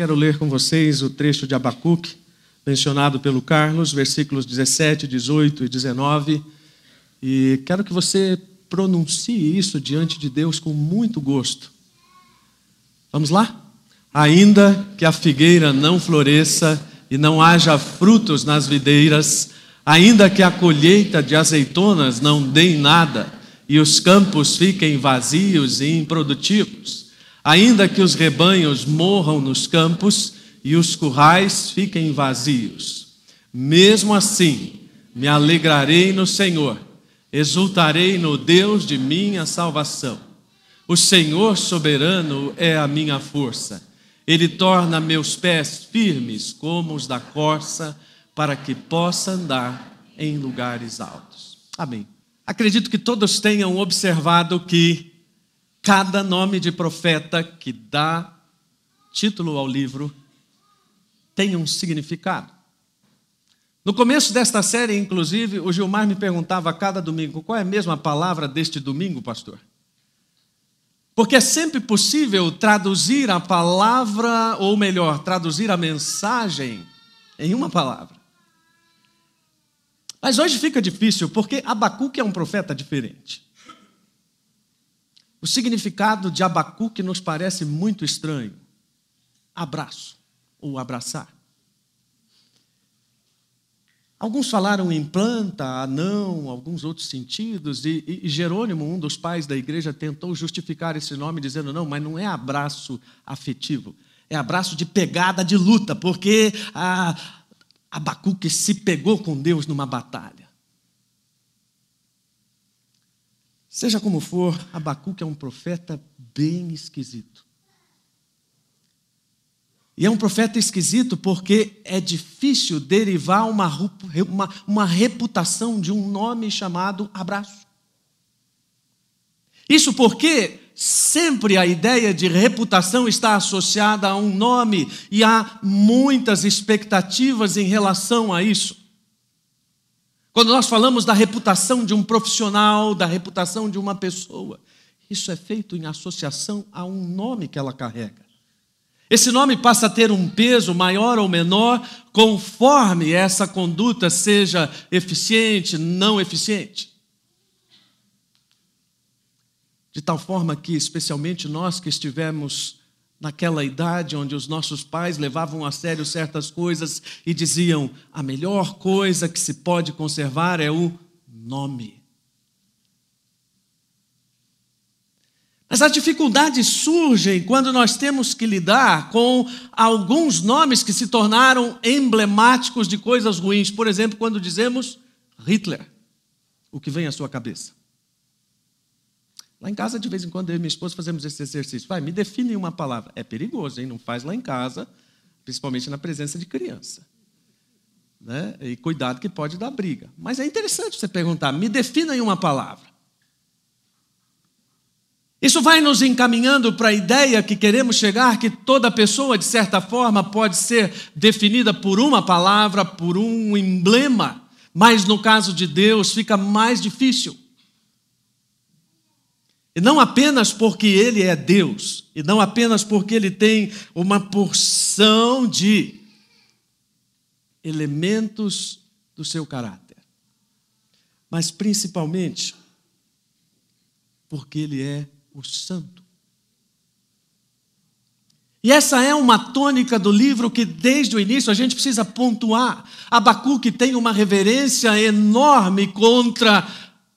quero ler com vocês o trecho de Abacuque, mencionado pelo Carlos, versículos 17, 18 e 19. E quero que você pronuncie isso diante de Deus com muito gosto. Vamos lá? Ainda que a figueira não floresça e não haja frutos nas videiras, ainda que a colheita de azeitonas não dê nada e os campos fiquem vazios e improdutivos, ainda que os rebanhos morram nos campos e os currais fiquem vazios. Mesmo assim, me alegrarei no Senhor, exultarei no Deus de minha salvação. O Senhor soberano é a minha força. Ele torna meus pés firmes como os da corça, para que possa andar em lugares altos. Amém. Acredito que todos tenham observado que Cada nome de profeta que dá título ao livro tem um significado. No começo desta série, inclusive, o Gilmar me perguntava a cada domingo: qual é a mesma palavra deste domingo, pastor? Porque é sempre possível traduzir a palavra, ou melhor, traduzir a mensagem em uma palavra. Mas hoje fica difícil, porque Abacuque é um profeta diferente. O significado de Abacuque nos parece muito estranho. Abraço, ou abraçar. Alguns falaram em planta, anão, alguns outros sentidos, e, e, Jerônimo, um dos pais da igreja, tentou justificar esse nome dizendo: não, mas não é abraço afetivo, é abraço de pegada de luta, porque a, Abacuque se pegou com Deus numa batalha. Seja como for, Abacuque é um profeta bem esquisito. E é um profeta esquisito porque é difícil derivar uma, uma, uma reputação de um nome chamado abraço. Isso porque sempre a ideia de reputação está associada a um nome e há muitas expectativas em relação a isso. Quando nós falamos da reputação de um profissional, da reputação de uma pessoa, isso é feito em associação a um nome que ela carrega. Esse nome passa a ter um peso maior ou menor conforme essa conduta seja eficiente, não eficiente. De tal forma que, especialmente nós que estivemos naquela idade onde os nossos pais levavam a sério certas coisas e diziam: a melhor coisa que se pode conservar é o nome. Mas as dificuldades surgem quando nós temos que lidar com alguns nomes que se tornaram emblemáticos de coisas ruins. Por exemplo, quando dizemos Hitler, o que vem à sua cabeça? Lá em casa, de vez em quando, eu e minha esposa fazemos esse exercício. Vai, me define uma palavra. É perigoso, hein? Não faz lá em casa, principalmente na presença de criança. Né? E cuidado que pode dar briga. Mas é interessante você perguntar, me defina em uma palavra. Isso vai nos encaminhando para a ideia que queremos chegar que toda pessoa, de certa forma, pode ser definida por uma palavra, por um emblema, mas no caso de Deus fica mais difícil. E não apenas porque ele é Deus, e não apenas porque ele tem uma porção de elementos do seu caráter, mas principalmente porque ele é o Santo. E essa é uma tônica do livro que, desde o início, a gente precisa pontuar. Abacuque tem uma reverência enorme contra,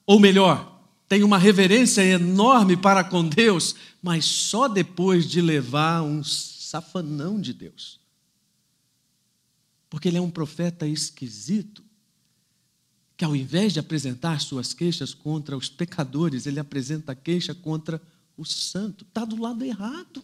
ou melhor, tem uma reverência enorme para com Deus, mas só depois de levar um safanão de Deus. Porque ele é um profeta esquisito, que ao invés de apresentar suas queixas contra os pecadores, ele apresenta queixa contra o santo. Está do lado errado.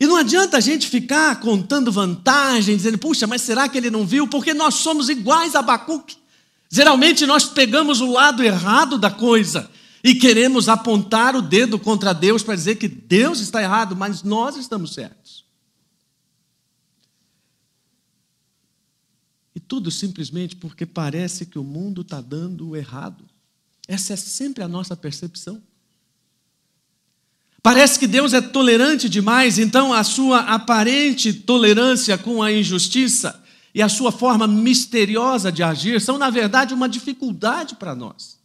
E não adianta a gente ficar contando vantagens, dizendo, puxa, mas será que ele não viu? Porque nós somos iguais a Abacuque. Geralmente nós pegamos o lado errado da coisa e queremos apontar o dedo contra Deus para dizer que Deus está errado, mas nós estamos certos. E tudo simplesmente porque parece que o mundo está dando errado. Essa é sempre a nossa percepção. Parece que Deus é tolerante demais, então a sua aparente tolerância com a injustiça e a sua forma misteriosa de agir são, na verdade, uma dificuldade para nós.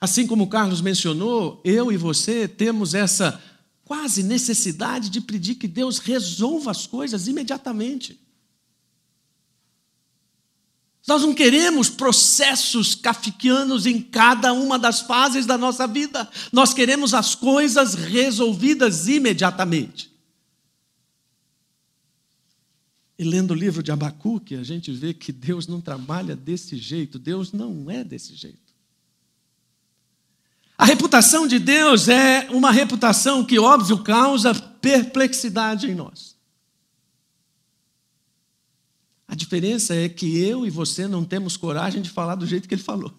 Assim como o Carlos mencionou, eu e você temos essa quase necessidade de pedir que Deus resolva as coisas imediatamente. Nós não queremos processos kafkianos em cada uma das fases da nossa vida. Nós queremos as coisas resolvidas imediatamente. E lendo o livro de Abacuque, a gente vê que Deus não trabalha desse jeito, Deus não é desse jeito. A reputação de Deus é uma reputação que, óbvio, causa perplexidade em nós. A diferença é que eu e você não temos coragem de falar do jeito que ele falou.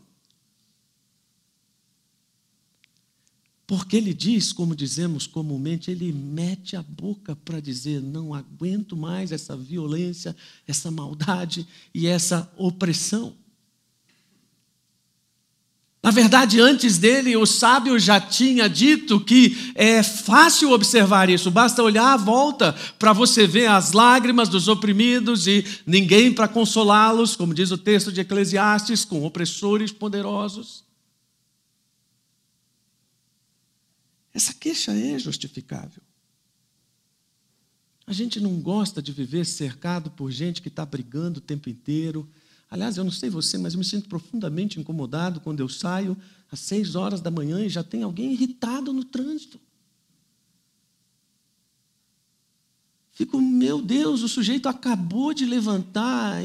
Porque ele diz, como dizemos comumente, ele mete a boca para dizer: não aguento mais essa violência, essa maldade e essa opressão. Na verdade, antes dele, o sábio já tinha dito que é fácil observar isso, basta olhar à volta para você ver as lágrimas dos oprimidos e ninguém para consolá-los, como diz o texto de Eclesiastes, com opressores poderosos. Essa queixa é justificável. A gente não gosta de viver cercado por gente que está brigando o tempo inteiro Aliás, eu não sei você, mas eu me sinto profundamente incomodado quando eu saio às seis horas da manhã e já tem alguém irritado no trânsito. Fico, meu Deus, o sujeito acabou de levantar,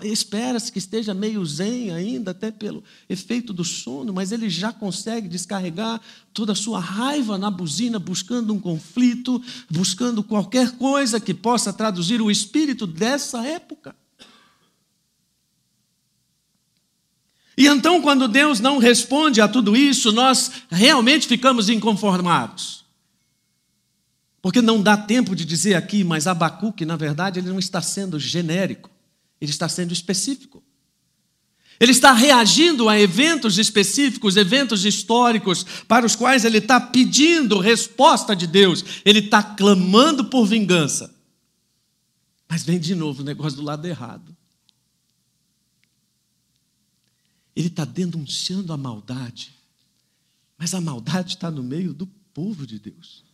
espera-se que esteja meio zen ainda, até pelo efeito do sono, mas ele já consegue descarregar toda a sua raiva na buzina, buscando um conflito, buscando qualquer coisa que possa traduzir o espírito dessa época. E então, quando Deus não responde a tudo isso, nós realmente ficamos inconformados. Porque não dá tempo de dizer aqui, mas Abacuque, na verdade, ele não está sendo genérico, ele está sendo específico. Ele está reagindo a eventos específicos, eventos históricos, para os quais ele está pedindo resposta de Deus, ele está clamando por vingança. Mas vem de novo o negócio do lado errado. Ele está denunciando a maldade, mas a maldade está no meio do povo de Deus.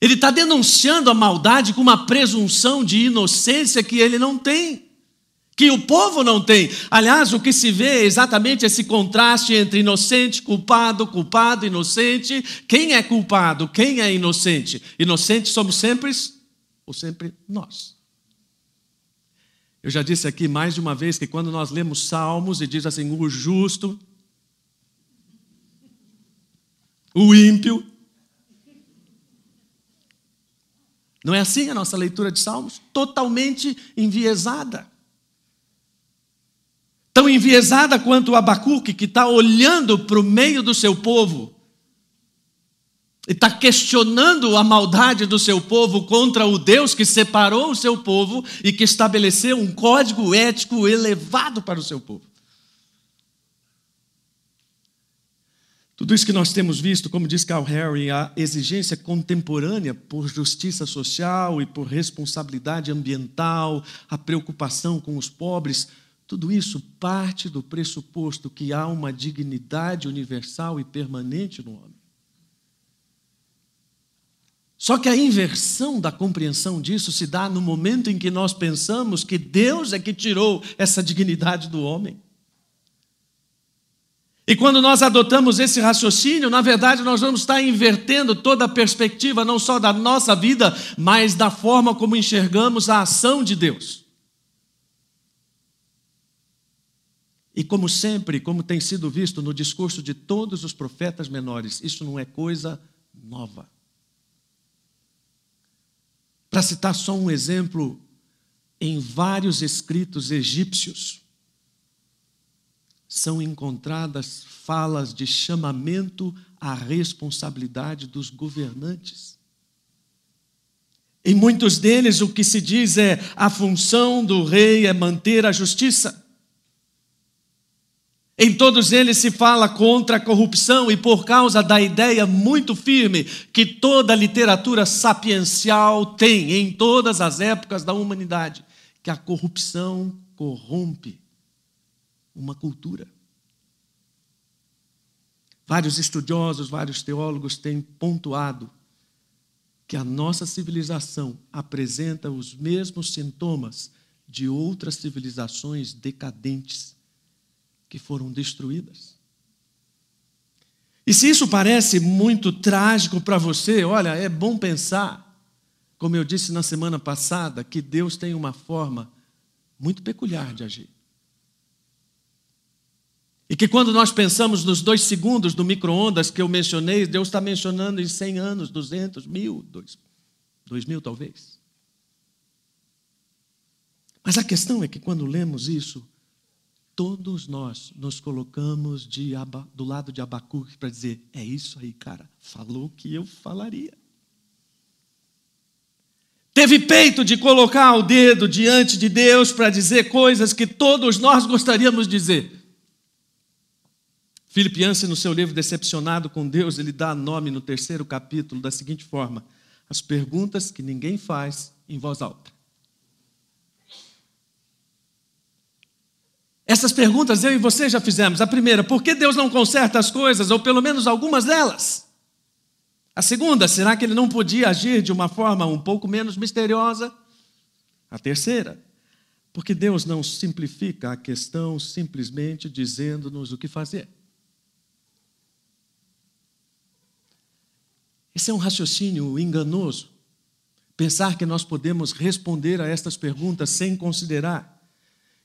Ele está denunciando a maldade com uma presunção de inocência que ele não tem, que o povo não tem. Aliás, o que se vê é exatamente esse contraste entre inocente, culpado, culpado, inocente. Quem é culpado? Quem é inocente? Inocente somos sempre ou sempre nós. Eu já disse aqui mais de uma vez que quando nós lemos Salmos e diz assim, o justo, o ímpio. Não é assim a nossa leitura de Salmos? Totalmente enviesada. Tão enviesada quanto o Abacuque, que está olhando para o meio do seu povo e está questionando a maldade do seu povo contra o Deus que separou o seu povo e que estabeleceu um código ético elevado para o seu povo. Tudo isso que nós temos visto, como diz Carl Harry, a exigência contemporânea por justiça social e por responsabilidade ambiental, a preocupação com os pobres, tudo isso parte do pressuposto que há uma dignidade universal e permanente no homem. Só que a inversão da compreensão disso se dá no momento em que nós pensamos que Deus é que tirou essa dignidade do homem. E quando nós adotamos esse raciocínio, na verdade, nós vamos estar invertendo toda a perspectiva, não só da nossa vida, mas da forma como enxergamos a ação de Deus. E como sempre, como tem sido visto no discurso de todos os profetas menores, isso não é coisa nova. Para citar só um exemplo, em vários escritos egípcios são encontradas falas de chamamento à responsabilidade dos governantes. Em muitos deles, o que se diz é: a função do rei é manter a justiça. Em todos eles se fala contra a corrupção e por causa da ideia muito firme que toda literatura sapiencial tem em todas as épocas da humanidade, que a corrupção corrompe uma cultura. Vários estudiosos, vários teólogos têm pontuado que a nossa civilização apresenta os mesmos sintomas de outras civilizações decadentes que foram destruídas. E se isso parece muito trágico para você, olha, é bom pensar, como eu disse na semana passada, que Deus tem uma forma muito peculiar de agir. E que quando nós pensamos nos dois segundos do micro-ondas que eu mencionei, Deus está mencionando em 100 anos, 200, mil, dois, dois mil talvez. Mas a questão é que quando lemos isso, todos nós nos colocamos de, do lado de Abacuque para dizer: é isso aí, cara, falou o que eu falaria. Teve peito de colocar o dedo diante de Deus para dizer coisas que todos nós gostaríamos de dizer. Philip Yancey, no seu livro Decepcionado com Deus, ele dá nome no terceiro capítulo da seguinte forma: As perguntas que ninguém faz em voz alta. Essas perguntas eu e você já fizemos. A primeira, por que Deus não conserta as coisas, ou pelo menos algumas delas? A segunda, será que ele não podia agir de uma forma um pouco menos misteriosa? A terceira, porque Deus não simplifica a questão simplesmente dizendo-nos o que fazer. Esse é um raciocínio enganoso. Pensar que nós podemos responder a estas perguntas sem considerar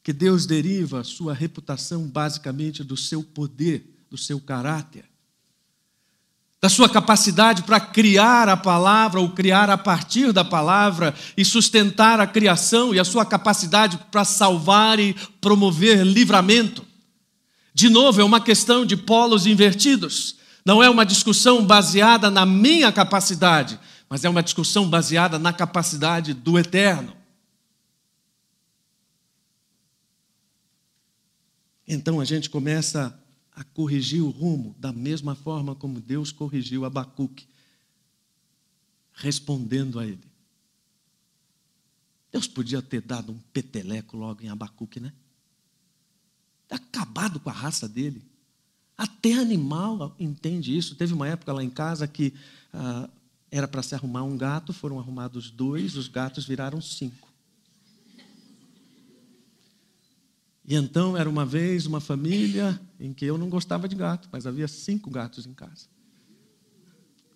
que Deus deriva sua reputação basicamente do seu poder, do seu caráter, da sua capacidade para criar a palavra ou criar a partir da palavra e sustentar a criação e a sua capacidade para salvar e promover livramento. De novo, é uma questão de polos invertidos. Não é uma discussão baseada na minha capacidade, mas é uma discussão baseada na capacidade do eterno. Então a gente começa a corrigir o rumo da mesma forma como Deus corrigiu Abacuque, respondendo a ele. Deus podia ter dado um peteleco logo em Abacuque, né? Acabado com a raça dele. Até animal entende isso. Teve uma época lá em casa que ah, era para se arrumar um gato, foram arrumados dois, os gatos viraram cinco. E então era uma vez uma família em que eu não gostava de gato, mas havia cinco gatos em casa.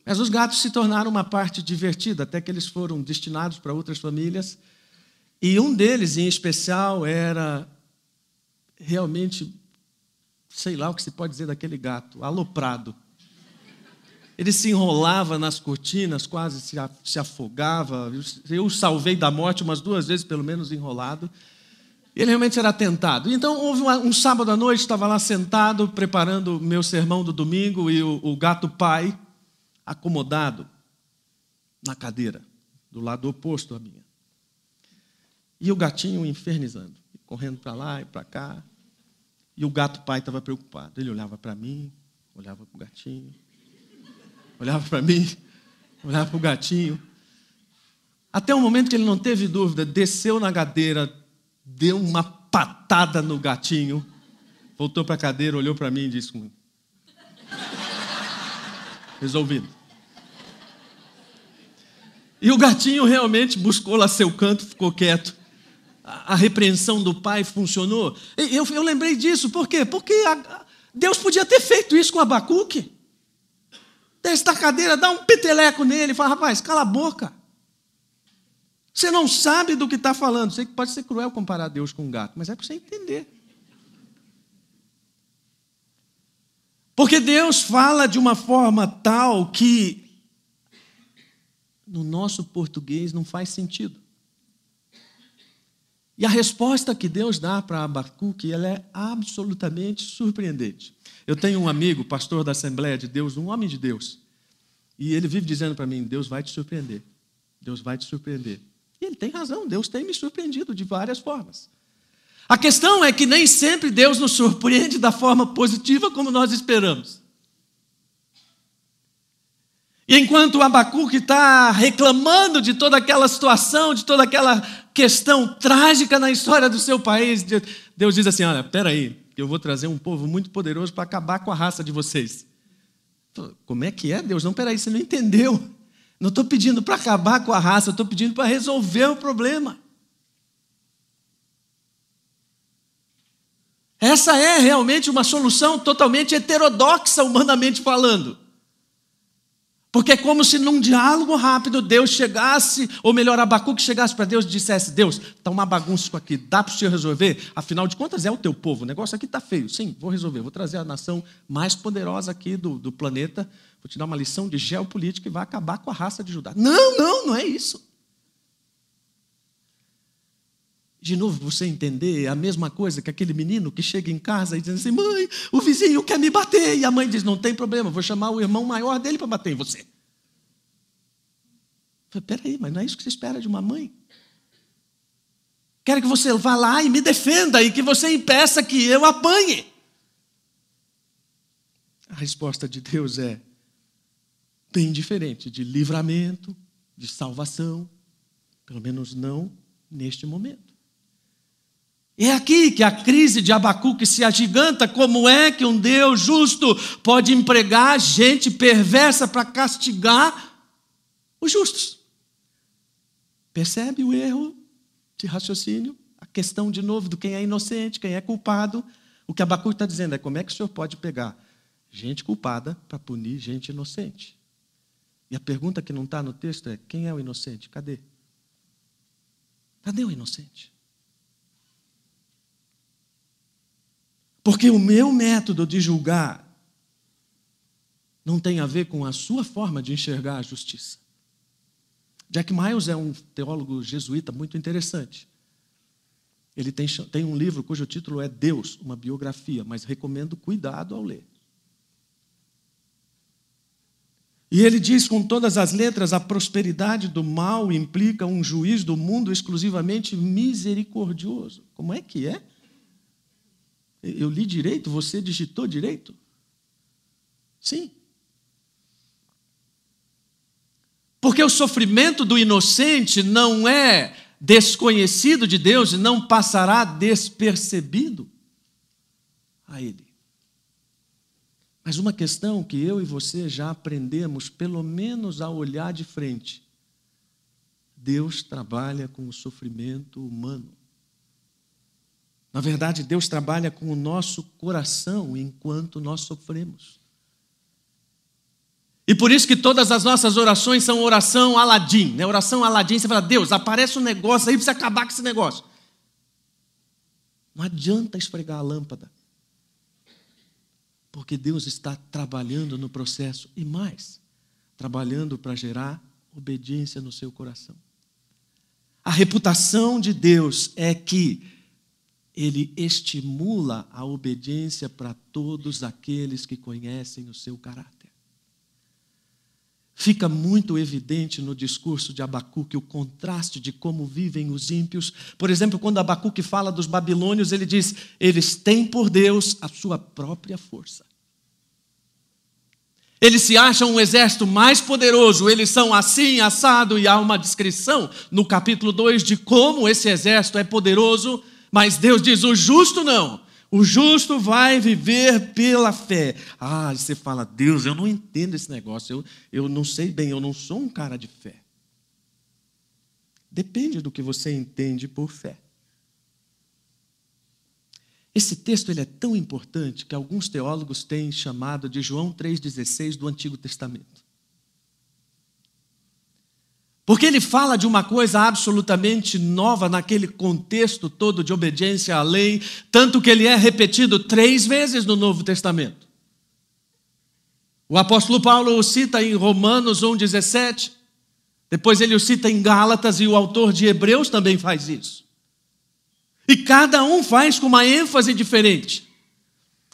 Mas os gatos se tornaram uma parte divertida, até que eles foram destinados para outras famílias. E um deles, em especial, era realmente, sei lá o que se pode dizer daquele gato, aloprado. Ele se enrolava nas cortinas, quase se afogava. Eu o salvei da morte umas duas vezes, pelo menos, enrolado. Ele realmente era tentado. Então, houve uma, um sábado à noite, estava lá sentado, preparando meu sermão do domingo, e o, o gato pai, acomodado na cadeira, do lado oposto à minha. E o gatinho infernizando, correndo para lá e para cá. E o gato pai estava preocupado. Ele olhava para mim, olhava para o gatinho, olhava para mim, olhava para o gatinho. Até o momento que ele não teve dúvida, desceu na cadeira, deu uma patada no gatinho, voltou para a cadeira, olhou para mim e disse: Resolvido. E o gatinho realmente buscou lá seu canto, ficou quieto. A, repreensão do pai funcionou. Eu, eu lembrei disso, por quê? Porque a, Deus podia ter feito isso com Abacuque. Desta cadeira, dá um peteleco nele e fala: rapaz, cala a boca. Você não sabe do que está falando. Sei que pode ser cruel comparar Deus com um gato, mas é para você entender. Porque Deus fala de uma forma tal que no nosso português não faz sentido. E a resposta que Deus dá para Abacuque, ela é absolutamente surpreendente. Eu tenho um amigo, pastor da Assembleia de Deus, um homem de Deus, e ele vive dizendo para mim: Deus vai te surpreender. Deus vai te surpreender. E ele tem razão, Deus tem me surpreendido de várias formas. A questão é que nem sempre Deus nos surpreende da forma positiva como nós esperamos. E enquanto o Abacuque está reclamando de toda aquela situação, de toda aquela questão trágica na história do seu país, Deus diz assim: Olha, peraí, eu vou trazer um povo muito poderoso para acabar com a raça de vocês. Como é que é, Deus? Não, peraí, você não entendeu. Não estou pedindo para acabar com a raça, estou pedindo para resolver o problema. Essa é realmente uma solução totalmente heterodoxa, humanamente falando. Porque é como se num diálogo rápido Deus chegasse, ou melhor, Abacuque chegasse para Deus e dissesse: Deus, está uma bagunça aqui, dá para o senhor resolver? Afinal de contas, é o teu povo, o negócio aqui está feio. Sim, vou resolver, vou trazer a nação mais poderosa aqui do, do planeta, vou te dar uma lição de geopolítica e vai acabar com a raça de Judá. Não, não, não é isso. De novo, você entender, a mesma coisa que aquele menino que chega em casa e diz assim: mãe, o vizinho quer me bater. E a mãe diz: não tem problema, vou chamar o irmão maior dele para bater em você. Eu falei, peraí, mas não é isso que você espera de uma mãe? Quero que você vá lá e me defenda e que você impeça que eu apanhe. A resposta de Deus é bem diferente de livramento, de salvação, pelo menos não neste momento. É aqui que a crise de Abacuque se agiganta. Como é que um Deus justo pode empregar gente perversa para castigar os justos? Percebe o erro de raciocínio? A questão, de novo, do quem é inocente, quem é culpado. O que Abacuque está dizendo é como é que o senhor pode pegar gente culpada para punir gente inocente? E a pergunta que não está no texto é: quem é o inocente? Cadê? Cadê o inocente? Porque o meu método de julgar não tem a ver com a sua forma de enxergar a justiça. Jack Miles é um teólogo jesuíta muito interessante. Ele tem, tem um livro cujo título é Deus, uma biografia, mas recomendo cuidado ao ler. E ele diz com todas as letras: a prosperidade do mal implica um juiz do mundo exclusivamente misericordioso. Como é que é? Eu li direito? Você digitou direito? Sim. Porque o sofrimento do inocente não é desconhecido de Deus e não passará despercebido a Ele. Mas uma questão que eu e você já aprendemos, pelo menos a olhar de frente: Deus trabalha com o sofrimento humano. Na verdade, Deus trabalha com o nosso coração enquanto nós sofremos. E por isso que todas as nossas orações são oração Aladim, né? Oração Aladim, você fala, Deus, aparece um negócio aí para você acabar com esse negócio. Não adianta esfregar a lâmpada. Porque Deus está trabalhando no processo e mais, trabalhando para gerar obediência no seu coração. A reputação de Deus é que ele estimula a obediência para todos aqueles que conhecem o seu caráter. Fica muito evidente no discurso de Abacuque o contraste de como vivem os ímpios. Por exemplo, quando Abacuque fala dos babilônios, ele diz: eles têm por Deus a sua própria força. Eles se acham um exército mais poderoso, eles são assim, assado, e há uma descrição no capítulo 2 de como esse exército é poderoso mas Deus diz: o justo não. O justo vai viver pela fé. Ah, você fala, Deus, eu não entendo esse negócio, eu, eu não sei bem, eu não sou um cara de fé. Depende do que você entende por fé. Esse texto ele é tão importante que alguns teólogos têm chamado de João 3,16 do Antigo Testamento. Porque ele fala de uma coisa absolutamente nova naquele contexto todo de obediência à lei, tanto que ele é repetido três vezes no Novo Testamento. O apóstolo Paulo o cita em Romanos 1,17, depois ele o cita em Gálatas, e o autor de Hebreus também faz isso. E cada um faz com uma ênfase diferente.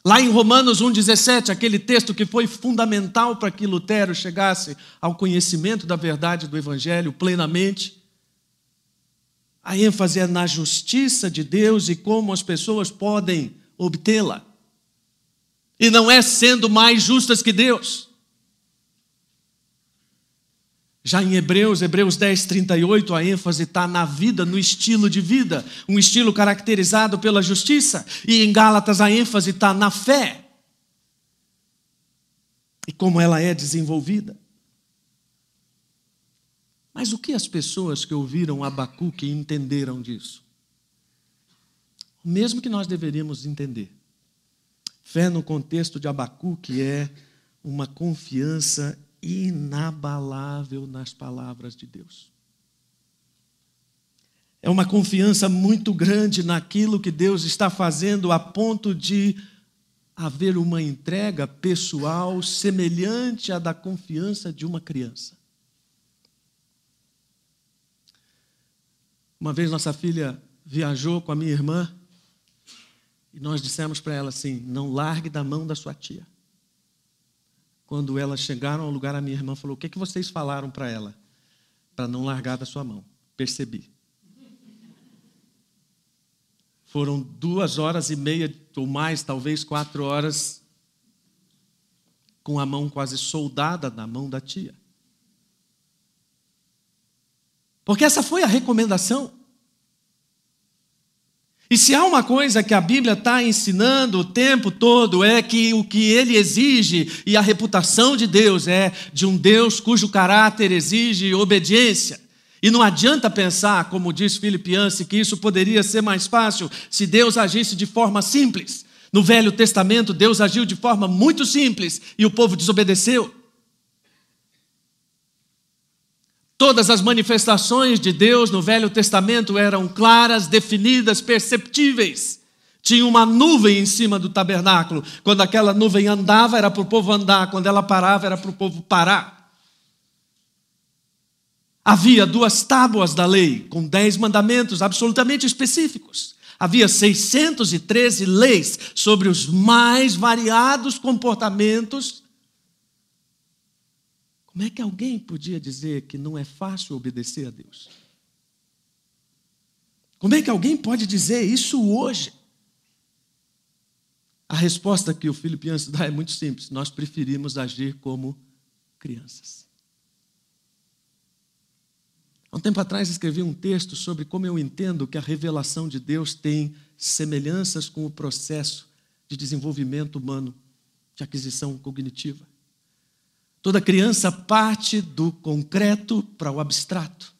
Lá em Romanos 1,17, aquele texto que foi fundamental para que Lutero chegasse ao conhecimento da verdade do Evangelho plenamente. A ênfase é na justiça de Deus e como as pessoas podem obtê-la. E não é sendo mais justas que Deus. Já em Hebreus, Hebreus 10, 38, a ênfase está na vida, no estilo de vida, um estilo caracterizado pela justiça. E em Gálatas, a ênfase está na fé e como ela é desenvolvida. Mas o que as pessoas que ouviram Abacuque entenderam disso? O mesmo que nós deveríamos entender. Fé no contexto de Abacuque é uma confiança inabalável nas palavras de Deus. É uma confiança muito grande naquilo que Deus está fazendo, a ponto de haver uma entrega pessoal semelhante à da confiança de uma criança. Uma vez nossa filha viajou com a minha irmã e nós dissemos para ela assim: não largue da mão da sua tia. Quando elas chegaram ao lugar, a minha irmã falou: O que, é que vocês falaram para ela? Para não largar da sua mão. Percebi. Foram duas horas e meia, ou mais, talvez quatro horas, com a mão quase soldada na mão da tia. Porque essa foi a recomendação. E se há uma coisa que a Bíblia está ensinando o tempo todo é que o que ele exige e a reputação de Deus é de um Deus cujo caráter exige obediência. E não adianta pensar, como diz Filipianse, que isso poderia ser mais fácil se Deus agisse de forma simples. No Velho Testamento, Deus agiu de forma muito simples e o povo desobedeceu. Todas as manifestações de Deus no Velho Testamento eram claras, definidas, perceptíveis. Tinha uma nuvem em cima do tabernáculo. Quando aquela nuvem andava, era para o povo andar. Quando ela parava, era para o povo parar. Havia duas tábuas da lei, com dez mandamentos absolutamente específicos. Havia 613 leis sobre os mais variados comportamentos como é que alguém podia dizer que não é fácil obedecer a Deus? Como é que alguém pode dizer isso hoje? A resposta que o Filipinos dá é muito simples: nós preferimos agir como crianças. Há um tempo atrás escrevi um texto sobre como eu entendo que a revelação de Deus tem semelhanças com o processo de desenvolvimento humano, de aquisição cognitiva. Toda criança parte do concreto para o abstrato.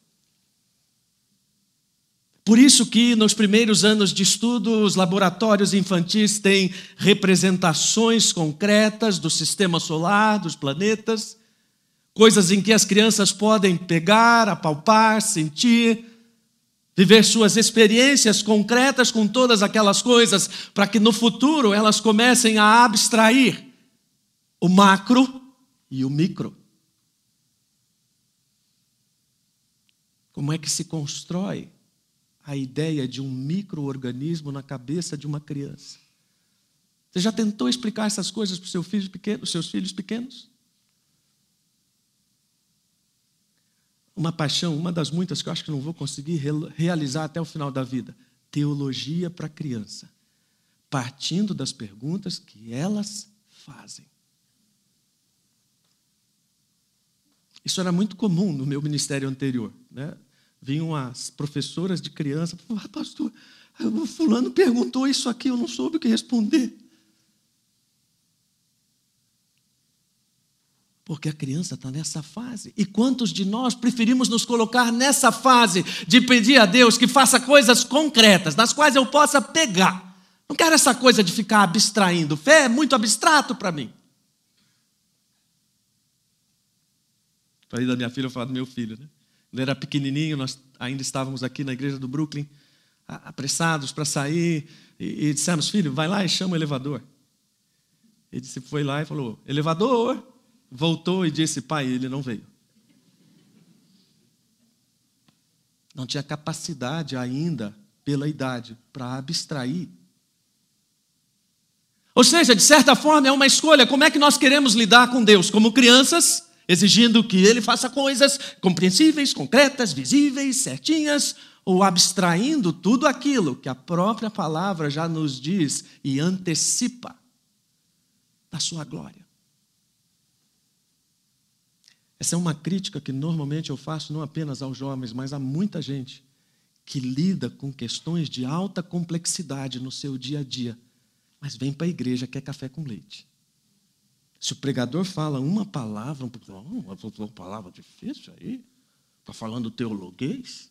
Por isso que nos primeiros anos de estudo, os laboratórios infantis têm representações concretas do sistema solar, dos planetas, coisas em que as crianças podem pegar, apalpar, sentir, viver suas experiências concretas com todas aquelas coisas, para que no futuro elas comecem a abstrair o macro e o micro. Como é que se constrói a ideia de um microorganismo na cabeça de uma criança? Você já tentou explicar essas coisas para os seus filhos pequenos, seus filhos pequenos? Uma paixão, uma das muitas que eu acho que não vou conseguir realizar até o final da vida. Teologia para criança. Partindo das perguntas que elas fazem. Isso era muito comum no meu ministério anterior. Né? Vinham as professoras de criança, ah, pastor, o fulano perguntou isso aqui, eu não soube o que responder. Porque a criança está nessa fase. E quantos de nós preferimos nos colocar nessa fase de pedir a Deus que faça coisas concretas, nas quais eu possa pegar? Não quero essa coisa de ficar abstraindo. Fé é muito abstrato para mim. Falei da minha filha, eu falei do meu filho. Né? Ele era pequenininho, nós ainda estávamos aqui na igreja do Brooklyn, apressados para sair, e, e dissemos, filho, vai lá e chama o elevador. Ele disse, foi lá e falou, elevador! Voltou e disse, pai, ele não veio. Não tinha capacidade ainda, pela idade, para abstrair. Ou seja, de certa forma, é uma escolha. Como é que nós queremos lidar com Deus? Como crianças exigindo que ele faça coisas compreensíveis, concretas, visíveis, certinhas, ou abstraindo tudo aquilo que a própria palavra já nos diz e antecipa da sua glória. Essa é uma crítica que normalmente eu faço não apenas aos jovens, mas a muita gente que lida com questões de alta complexidade no seu dia a dia, mas vem para a igreja quer café com leite. Se o pregador fala uma palavra, uma palavra difícil aí, está falando teologuês.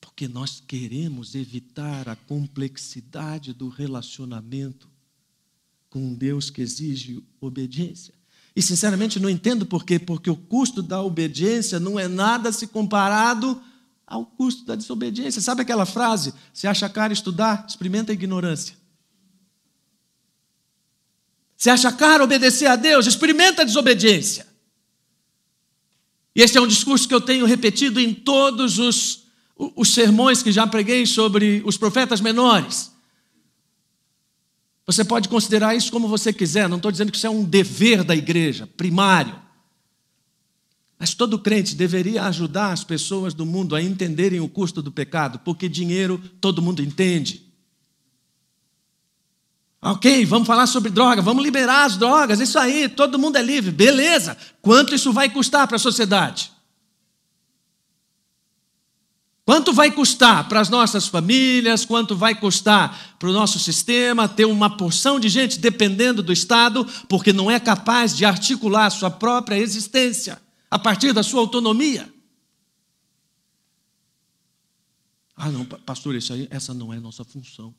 Porque nós queremos evitar a complexidade do relacionamento com um Deus que exige obediência. E sinceramente não entendo por quê, porque o custo da obediência não é nada se comparado ao custo da desobediência. Sabe aquela frase? Se acha caro estudar, experimenta a ignorância. Se acha caro obedecer a Deus, experimenta a desobediência. E esse é um discurso que eu tenho repetido em todos os, os sermões que já preguei sobre os profetas menores. Você pode considerar isso como você quiser, não estou dizendo que isso é um dever da igreja, primário. Mas todo crente deveria ajudar as pessoas do mundo a entenderem o custo do pecado, porque dinheiro todo mundo entende. Ok, vamos falar sobre droga, vamos liberar as drogas, isso aí, todo mundo é livre, beleza. Quanto isso vai custar para a sociedade? Quanto vai custar para as nossas famílias, quanto vai custar para o nosso sistema ter uma porção de gente dependendo do Estado, porque não é capaz de articular sua própria existência a partir da sua autonomia? Ah, não, pastor, isso aí, essa não é nossa função.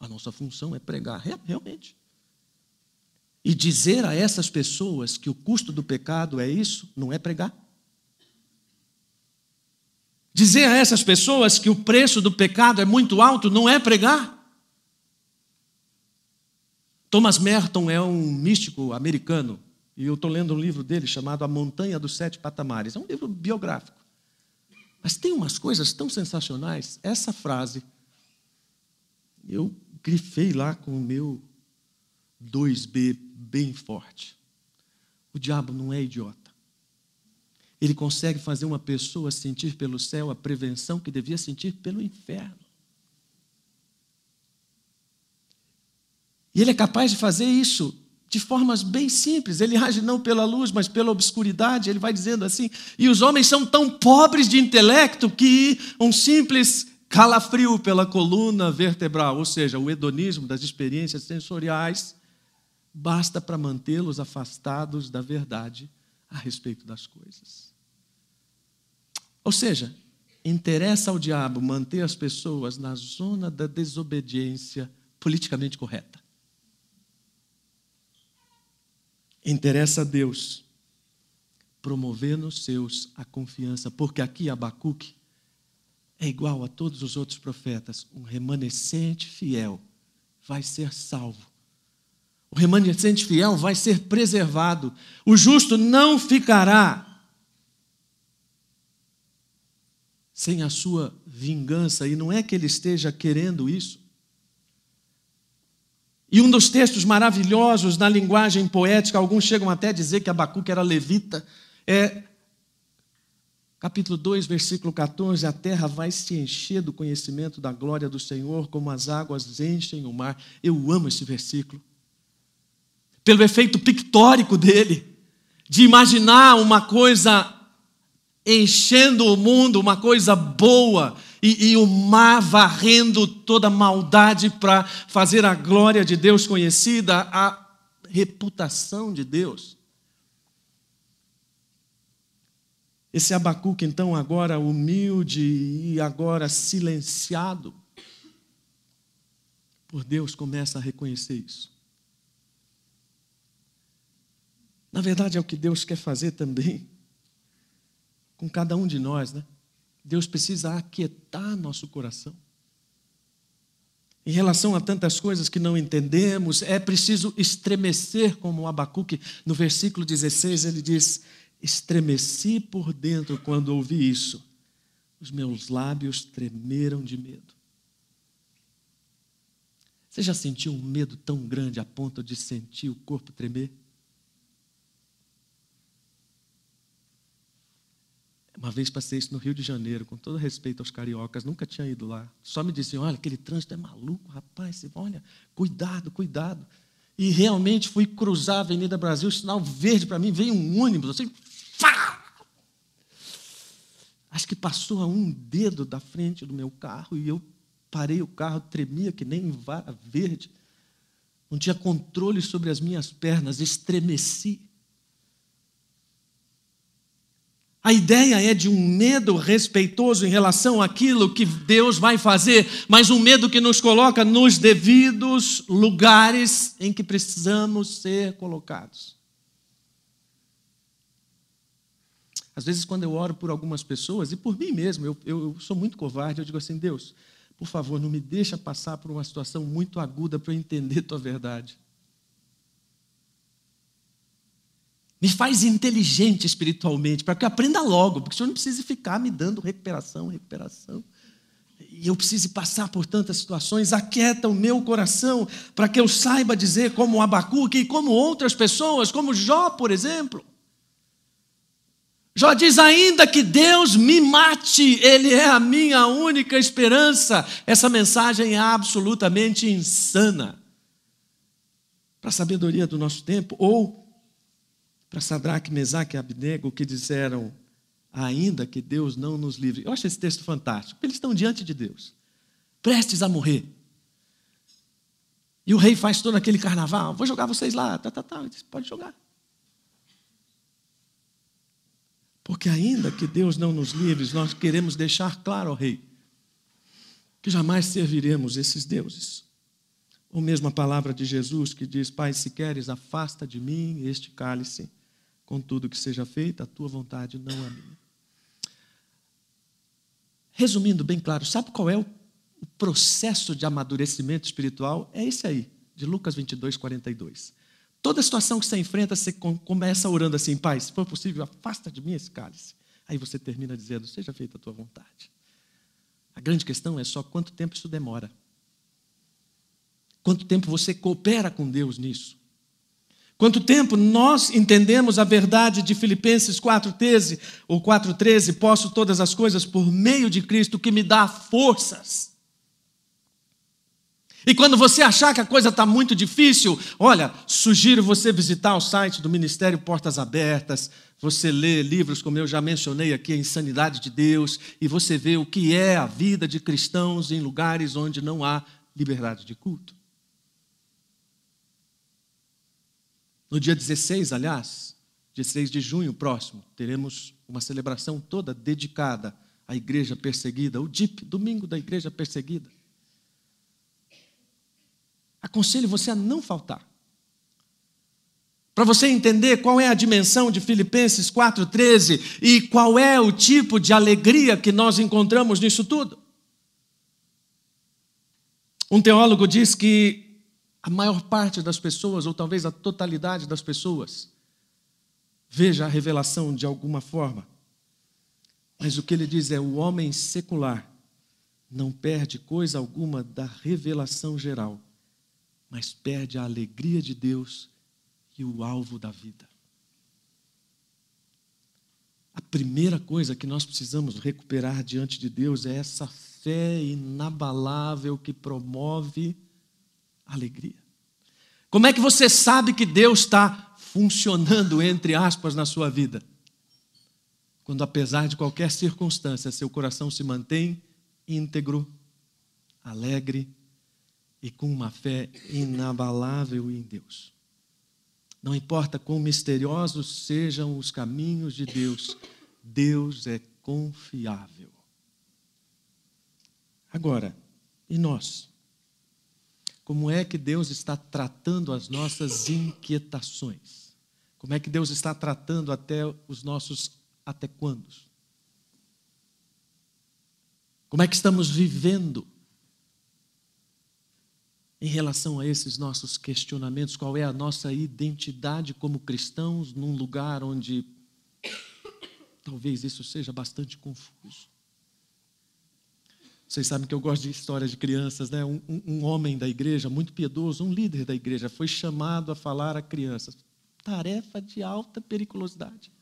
A nossa função é pregar, realmente. E dizer a essas pessoas que o custo do pecado é isso, não é pregar. Dizer a essas pessoas que o preço do pecado é muito alto, não é pregar. Thomas Merton é um místico americano, e eu estou lendo um livro dele chamado A Montanha dos Sete Patamares. É um livro biográfico. Mas tem umas coisas tão sensacionais. Essa frase, eu grifei lá com o meu 2B bem forte. O diabo não é idiota. Ele consegue fazer uma pessoa sentir pelo céu a prevenção que devia sentir pelo inferno. E ele é capaz de fazer isso de formas bem simples. Ele age não pela luz, mas pela obscuridade. Ele vai dizendo assim: e os homens são tão pobres de intelecto que um simples calafrio pela coluna vertebral, ou seja, o hedonismo das experiências sensoriais, basta para mantê-los afastados da verdade a respeito das coisas. Ou seja, interessa ao diabo manter as pessoas na zona da desobediência politicamente correta. Interessa a Deus promover nos seus a confiança, porque aqui Abacuque é igual a todos os outros profetas. Um remanescente fiel vai ser salvo. O remanescente fiel vai ser preservado. O justo não ficará sem a sua vingança. E não é que ele esteja querendo isso. E um dos textos maravilhosos na linguagem poética, alguns chegam até a dizer que Abacuque era levita, é Capítulo 2, versículo 14: A terra vai se encher do conhecimento da glória do Senhor, como as águas enchem o mar. Eu amo esse versículo. Pelo efeito pictórico dele, de imaginar uma coisa enchendo o mundo, uma coisa boa, e, e o mar varrendo toda maldade para fazer a glória de Deus conhecida, a reputação de Deus. Esse Abacuque, então, agora humilde e agora silenciado por Deus, começa a reconhecer isso. Na verdade, é o que Deus quer fazer também com cada um de nós, né? Deus precisa aquietar nosso coração. Em relação a tantas coisas que não entendemos, é preciso estremecer, como o Abacuque, no versículo 16, ele diz: Estremeci por dentro quando ouvi isso. Os meus lábios tremeram de medo. Você já sentiu um medo tão grande a ponto de sentir o corpo tremer? Uma vez passei isso no Rio de Janeiro, com todo respeito aos cariocas, nunca tinha ido lá. Só me disse: olha, aquele trânsito é maluco, rapaz, olha, cuidado, cuidado. E realmente fui cruzar a Avenida Brasil, sinal verde para mim, veio um ônibus, assim, pá! Acho que passou a um dedo da frente do meu carro e eu parei o carro, tremia que nem vara verde. Não tinha controle sobre as minhas pernas, estremeci. A ideia é de um medo respeitoso em relação àquilo que Deus vai fazer, mas um medo que nos coloca nos devidos lugares em que precisamos ser colocados. Às vezes, quando eu oro por algumas pessoas, e por mim mesmo, eu, eu, eu sou muito covarde, eu digo assim: Deus, por favor, não me deixa passar por uma situação muito aguda para eu entender tua verdade. Me faz inteligente espiritualmente, para que eu aprenda logo, porque o Senhor não precisa ficar me dando recuperação, recuperação. E eu preciso passar por tantas situações, aquieta o meu coração, para que eu saiba dizer, como Abacuque e como outras pessoas, como Jó, por exemplo. Jó diz: ainda que Deus me mate, Ele é a minha única esperança. Essa mensagem é absolutamente insana. Para a sabedoria do nosso tempo, ou para Sadraque, Mesaque e Abnego, que disseram, ainda que Deus não nos livre. Eu acho esse texto fantástico. Eles estão diante de Deus, prestes a morrer. E o rei faz todo aquele carnaval, vou jogar vocês lá, tá, tá, tá. Diz, pode jogar. Porque ainda que Deus não nos livre, nós queremos deixar claro ao rei que jamais serviremos esses deuses. Ou mesmo a palavra de Jesus que diz: Pai, se queres, afasta de mim este cálice, Contudo, que seja feita a tua vontade, não a minha. Resumindo bem claro, sabe qual é o processo de amadurecimento espiritual? É esse aí, de Lucas 22, 42. Toda situação que você enfrenta, você começa orando assim, Pai, se for possível, afasta de mim esse cálice. Aí você termina dizendo, seja feita a tua vontade. A grande questão é só quanto tempo isso demora. Quanto tempo você coopera com Deus nisso? Quanto tempo nós entendemos a verdade de Filipenses 4,13 ou 4,13, posso todas as coisas por meio de Cristo que me dá forças. E quando você achar que a coisa está muito difícil, olha, sugiro você visitar o site do Ministério Portas Abertas, você lê livros, como eu já mencionei aqui, A Insanidade de Deus, e você vê o que é a vida de cristãos em lugares onde não há liberdade de culto. No dia 16, aliás, 16 de junho próximo, teremos uma celebração toda dedicada à igreja perseguida, o DIP, Domingo da Igreja Perseguida. Aconselho você a não faltar. Para você entender qual é a dimensão de Filipenses 4,13 e qual é o tipo de alegria que nós encontramos nisso tudo. Um teólogo diz que a maior parte das pessoas, ou talvez a totalidade das pessoas, veja a revelação de alguma forma. Mas o que ele diz é: o homem secular não perde coisa alguma da revelação geral, mas perde a alegria de Deus e o alvo da vida. A primeira coisa que nós precisamos recuperar diante de Deus é essa fé inabalável que promove alegria. Como é que você sabe que Deus está funcionando, entre aspas, na sua vida? Quando, apesar de qualquer circunstância, seu coração se mantém íntegro, alegre e com uma fé inabalável em Deus. Não importa quão misteriosos sejam os caminhos de Deus, Deus é confiável. Agora, e nós? Como é que Deus está tratando as nossas inquietações? Como é que Deus está tratando até os nossos até quando? Como é que estamos vivendo em relação a esses nossos questionamentos? Qual é a nossa identidade como cristãos num lugar onde talvez isso seja bastante confuso? Vocês sabem que eu gosto de histórias de crianças, né? Um, um, um, homem da igreja, muito piedoso, um líder da igreja, foi chamado a falar a crianças. Tarefa de alta periculosidade.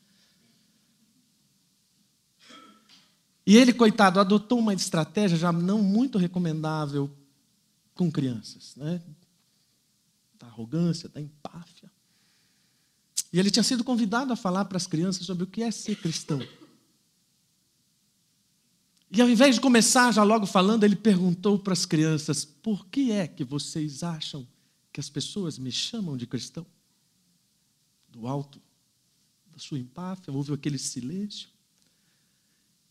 E ele, coitado, adotou uma estratégia já não muito recomendável com crianças, né? Da arrogância, da empáfia. E ele tinha sido convidado a falar para as crianças sobre o que é ser cristão. E ao invés de começar já logo falando, ele perguntou para as crianças: por que é que vocês acham que as pessoas me chamam de cristão? Do alto da sua empáfia, houve aquele silêncio.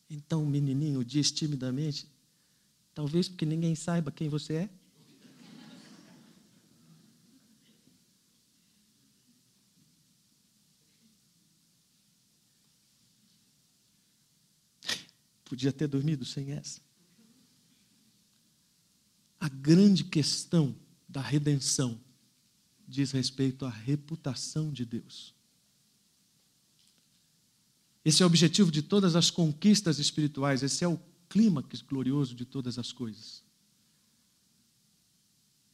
Então o menininho diz timidamente: talvez porque ninguém saiba quem você é. Podia ter dormido sem essa. A grande questão da redenção diz respeito à reputação de Deus. Esse é o objetivo de todas as conquistas espirituais, esse é o clímax glorioso de todas as coisas.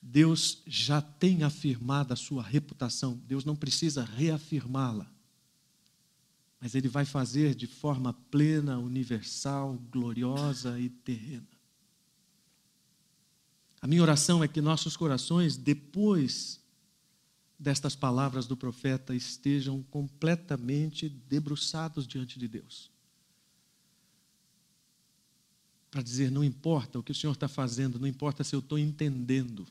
Deus já tem afirmado a sua reputação, Deus não precisa reafirmá-la. Mas Ele vai fazer de forma plena, universal, gloriosa e terrena. A minha oração é que nossos corações, depois destas palavras do profeta estejam completamente debruçados diante de Deus. Para dizer, não importa o que o Senhor está fazendo, não importa se eu estou entendendo,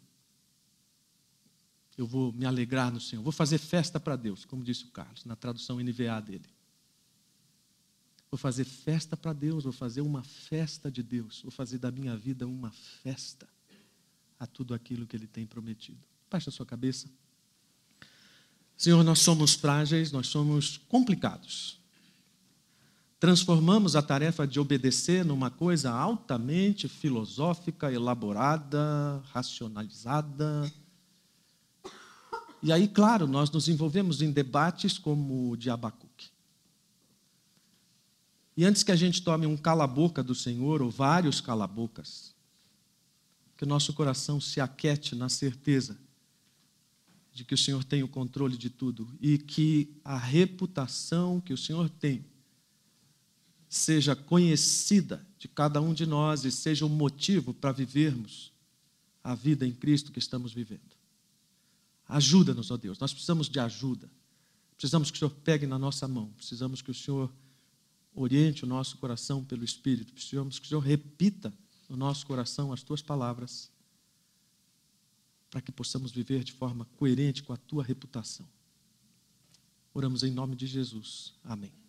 eu vou me alegrar no Senhor, vou fazer festa para Deus, como disse o Carlos, na tradução NVA dele. Vou fazer festa para Deus, vou fazer uma festa de Deus, vou fazer da minha vida uma festa a tudo aquilo que Ele tem prometido. Baixa a sua cabeça. Senhor, nós somos frágeis, nós somos complicados. Transformamos a tarefa de obedecer numa coisa altamente filosófica, elaborada, racionalizada. E aí, claro, nós nos envolvemos em debates como o de Abacuque. E antes que a gente tome um cala-boca do Senhor, ou vários cala-bocas, que o nosso coração se aquete na certeza de que o Senhor tem o controle de tudo e que a reputação que o Senhor tem seja conhecida de cada um de nós e seja um motivo para vivermos a vida em Cristo que estamos vivendo. Ajuda-nos, ó Deus, nós precisamos de ajuda. Precisamos que o Senhor pegue na nossa mão, precisamos que o Senhor oriente o nosso coração pelo Espírito, precisamos que o Senhor repita no nosso coração as tuas palavras para que possamos viver de forma coerente com a tua reputação. Oramos em nome de Jesus. Amém.